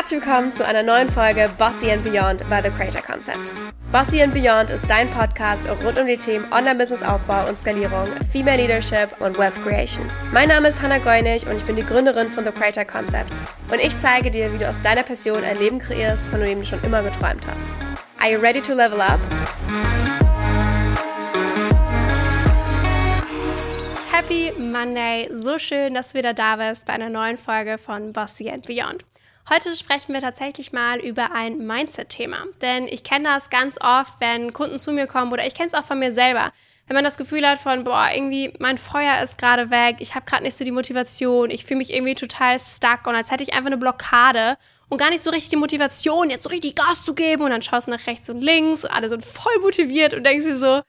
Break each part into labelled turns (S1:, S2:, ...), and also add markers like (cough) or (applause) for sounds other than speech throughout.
S1: Herzlich willkommen zu einer neuen Folge Bossy and Beyond by The Creator Concept. Bossy and Beyond ist dein Podcast rund um die Themen Online-Business-Aufbau und Skalierung, Female Leadership und Wealth Creation. Mein Name ist Hannah Goinig und ich bin die Gründerin von The Creator Concept. Und ich zeige dir, wie du aus deiner Passion ein Leben kreierst, von dem du schon immer geträumt hast. Are you ready to level up? Happy Monday! So schön, dass du wieder da bist bei einer neuen Folge von Bossy and Beyond. Heute sprechen wir tatsächlich mal über ein Mindset-Thema. Denn ich kenne das ganz oft, wenn Kunden zu mir kommen oder ich kenne es auch von mir selber. Wenn man das Gefühl hat von, boah, irgendwie mein Feuer ist gerade weg, ich habe gerade nicht so die Motivation, ich fühle mich irgendwie total stuck und als hätte ich einfach eine Blockade und gar nicht so richtig die Motivation, jetzt so richtig Gas zu geben und dann schaust du nach rechts und links, alle sind voll motiviert und denkst dir so,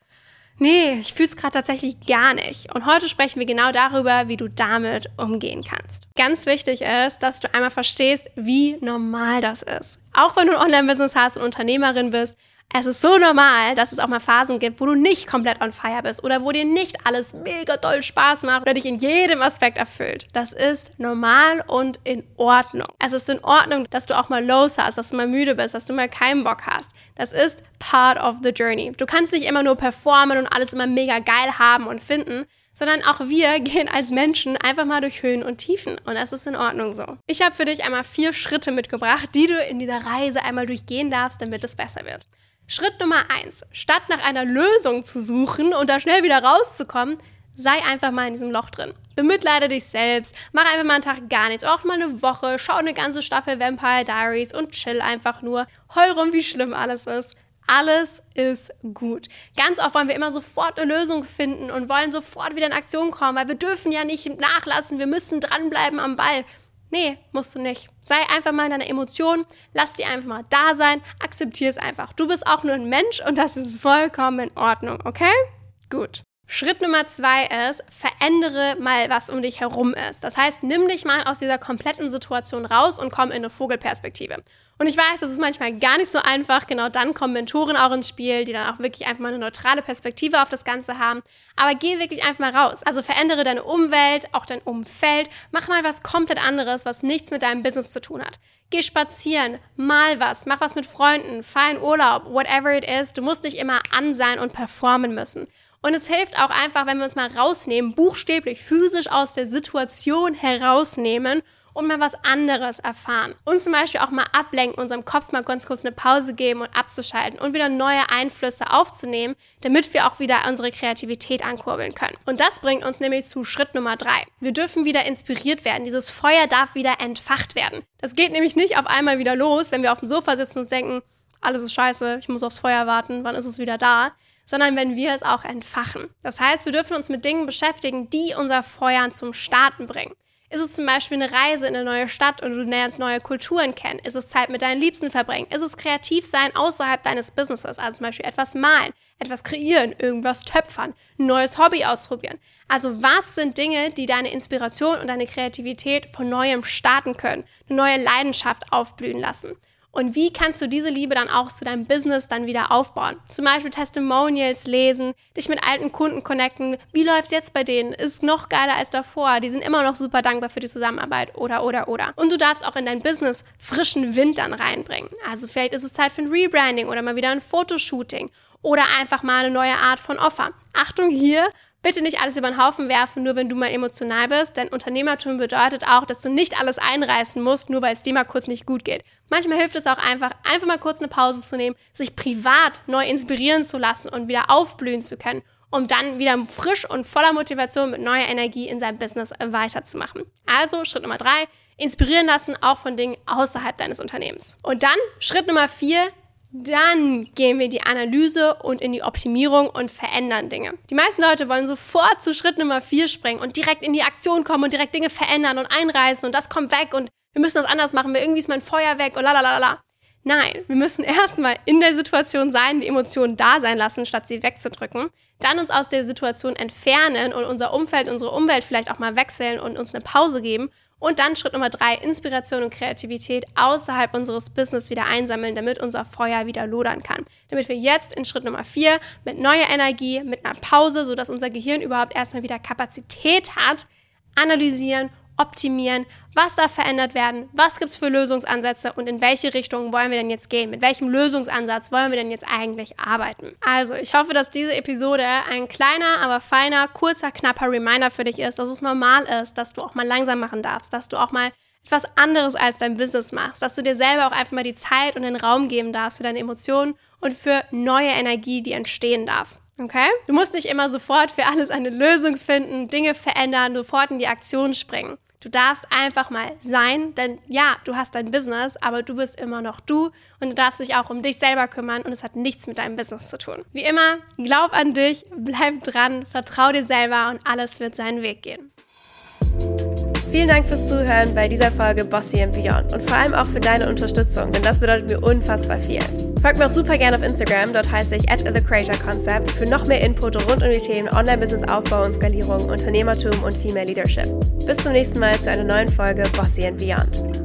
S1: nee, ich fühle es gerade tatsächlich gar nicht. Und heute sprechen wir genau darüber, wie du damit umgehen kannst. Ganz wichtig ist, dass du einmal verstehst, wie normal das ist. Auch wenn du ein Online-Business hast und Unternehmerin bist, es ist so normal, dass es auch mal Phasen gibt, wo du nicht komplett on fire bist oder wo dir nicht alles mega doll Spaß macht oder dich in jedem Aspekt erfüllt. Das ist normal und in Ordnung. Es ist in Ordnung, dass du auch mal Lows hast, dass du mal müde bist, dass du mal keinen Bock hast. Das ist part of the journey. Du kannst nicht immer nur performen und alles immer mega geil haben und finden, sondern auch wir (laughs) gehen als Menschen einfach mal durch Höhen und Tiefen und das ist in Ordnung so. Ich habe für dich einmal vier Schritte mitgebracht, die du in dieser Reise einmal durchgehen darfst, damit es besser wird. Schritt Nummer eins: Statt nach einer Lösung zu suchen und da schnell wieder rauszukommen, sei einfach mal in diesem Loch drin. Bemitleide dich selbst, mach einfach mal einen Tag gar nichts, auch mal eine Woche, schau eine ganze Staffel Vampire Diaries und chill einfach nur. Heul rum, wie schlimm alles ist. Alles ist gut. Ganz oft wollen wir immer sofort eine Lösung finden und wollen sofort wieder in Aktion kommen, weil wir dürfen ja nicht nachlassen, wir müssen dranbleiben am Ball. Nee, musst du nicht. Sei einfach mal in deiner Emotion, lass die einfach mal da sein, akzeptier es einfach. Du bist auch nur ein Mensch und das ist vollkommen in Ordnung, okay? Gut. Schritt Nummer zwei ist, verändere mal, was um dich herum ist. Das heißt, nimm dich mal aus dieser kompletten Situation raus und komm in eine Vogelperspektive. Und ich weiß, das ist manchmal gar nicht so einfach. Genau dann kommen Mentoren auch ins Spiel, die dann auch wirklich einfach mal eine neutrale Perspektive auf das Ganze haben. Aber geh wirklich einfach mal raus. Also verändere deine Umwelt, auch dein Umfeld. Mach mal was komplett anderes, was nichts mit deinem Business zu tun hat. Geh spazieren, mal was, mach was mit Freunden, fahr in Urlaub, whatever it is. Du musst nicht immer an sein und performen müssen. Und es hilft auch einfach, wenn wir uns mal rausnehmen, buchstäblich, physisch aus der Situation herausnehmen und mal was anderes erfahren. Uns zum Beispiel auch mal ablenken, unserem Kopf mal ganz kurz eine Pause geben und abzuschalten und wieder neue Einflüsse aufzunehmen, damit wir auch wieder unsere Kreativität ankurbeln können. Und das bringt uns nämlich zu Schritt Nummer drei. Wir dürfen wieder inspiriert werden. Dieses Feuer darf wieder entfacht werden. Das geht nämlich nicht auf einmal wieder los, wenn wir auf dem Sofa sitzen und denken, alles ist scheiße, ich muss aufs Feuer warten, wann ist es wieder da? Sondern wenn wir es auch entfachen. Das heißt, wir dürfen uns mit Dingen beschäftigen, die unser Feuer zum Starten bringen. Ist es zum Beispiel eine Reise in eine neue Stadt und du lernst neue Kulturen kennen? Ist es Zeit mit deinen Liebsten verbringen? Ist es kreativ sein außerhalb deines Businesses? Also zum Beispiel etwas malen, etwas kreieren, irgendwas töpfern, ein neues Hobby ausprobieren. Also was sind Dinge, die deine Inspiration und deine Kreativität von neuem starten können, eine neue Leidenschaft aufblühen lassen? Und wie kannst du diese Liebe dann auch zu deinem Business dann wieder aufbauen? Zum Beispiel Testimonials lesen, dich mit alten Kunden connecten. Wie läuft es jetzt bei denen? Ist noch geiler als davor. Die sind immer noch super dankbar für die Zusammenarbeit oder, oder, oder. Und du darfst auch in dein Business frischen Wind dann reinbringen. Also vielleicht ist es Zeit für ein Rebranding oder mal wieder ein Fotoshooting oder einfach mal eine neue Art von Offer. Achtung hier, bitte nicht alles über den Haufen werfen, nur wenn du mal emotional bist, denn Unternehmertum bedeutet auch, dass du nicht alles einreißen musst, nur weil es dir mal kurz nicht gut geht. Manchmal hilft es auch einfach, einfach mal kurz eine Pause zu nehmen, sich privat neu inspirieren zu lassen und wieder aufblühen zu können, um dann wieder frisch und voller Motivation mit neuer Energie in seinem Business weiterzumachen. Also Schritt Nummer drei, inspirieren lassen, auch von Dingen außerhalb deines Unternehmens. Und dann Schritt Nummer vier, dann gehen wir in die Analyse und in die Optimierung und verändern Dinge. Die meisten Leute wollen sofort zu Schritt Nummer vier springen und direkt in die Aktion kommen und direkt Dinge verändern und einreißen und das kommt weg und wir müssen das anders machen, weil irgendwie ist mein Feuer weg und lalalala. Nein, wir müssen erstmal in der Situation sein, die Emotionen da sein lassen, statt sie wegzudrücken. Dann uns aus der Situation entfernen und unser Umfeld, unsere Umwelt vielleicht auch mal wechseln und uns eine Pause geben und dann Schritt Nummer drei, Inspiration und Kreativität außerhalb unseres Business wieder einsammeln, damit unser Feuer wieder lodern kann. Damit wir jetzt in Schritt Nummer vier mit neuer Energie, mit einer Pause, sodass unser Gehirn überhaupt erstmal wieder Kapazität hat, analysieren, optimieren, was darf verändert werden, was gibt es für Lösungsansätze und in welche Richtung wollen wir denn jetzt gehen, mit welchem Lösungsansatz wollen wir denn jetzt eigentlich arbeiten. Also, ich hoffe, dass diese Episode ein kleiner, aber feiner, kurzer, knapper Reminder für dich ist, dass es normal ist, dass du auch mal langsam machen darfst, dass du auch mal etwas anderes als dein Business machst, dass du dir selber auch einfach mal die Zeit und den Raum geben darfst für deine Emotionen und für neue Energie, die entstehen darf. Okay? Du musst nicht immer sofort für alles eine Lösung finden, Dinge verändern, sofort in die Aktion springen. Du darfst einfach mal sein, denn ja, du hast dein Business, aber du bist immer noch du und du darfst dich auch um dich selber kümmern und es hat nichts mit deinem Business zu tun. Wie immer, glaub an dich, bleib dran, vertrau dir selber und alles wird seinen Weg gehen.
S2: Vielen Dank fürs Zuhören bei dieser Folge Bossy and Beyond und vor allem auch für deine Unterstützung, denn das bedeutet mir unfassbar viel. Folgt mir auch super gerne auf Instagram, dort heiße ich at The Creator Concept für noch mehr Input rund um die Themen Online-Business-Aufbau und Skalierung, Unternehmertum und Female Leadership. Bis zum nächsten Mal zu einer neuen Folge Bossy and Beyond.